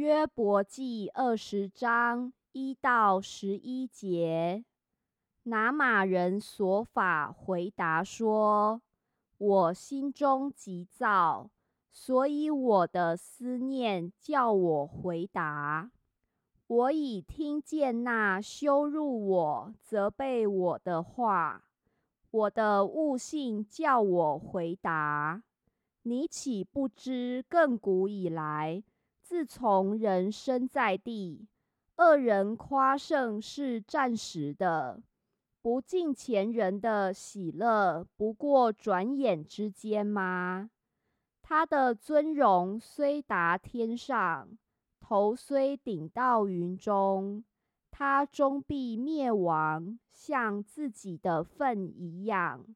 约伯记二十章一到十一节，拿马人所法回答说：“我心中急躁，所以我的思念叫我回答。我已听见那羞辱我、责备我的话，我的悟性叫我回答。你岂不知亘古以来？”自从人生在地，恶人夸胜是暂时的，不敬前人的喜乐，不过转眼之间吗？他的尊荣虽达天上，头虽顶到云中，他终必灭亡，像自己的粪一样。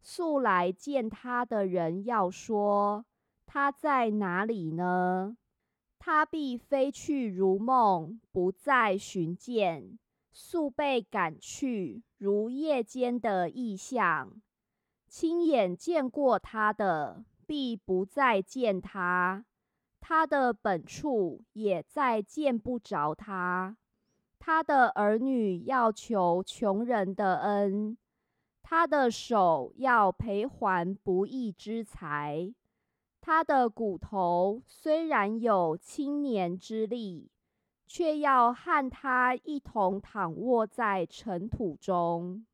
素来见他的人要说：他在哪里呢？他必飞去如梦，不再寻见；速被赶去，如夜间的异象。亲眼见过他的，必不再见他；他的本处也再见不着他。他的儿女要求穷人的恩，他的手要赔还不义之财。他的骨头虽然有青年之力，却要和他一同躺卧在尘土中。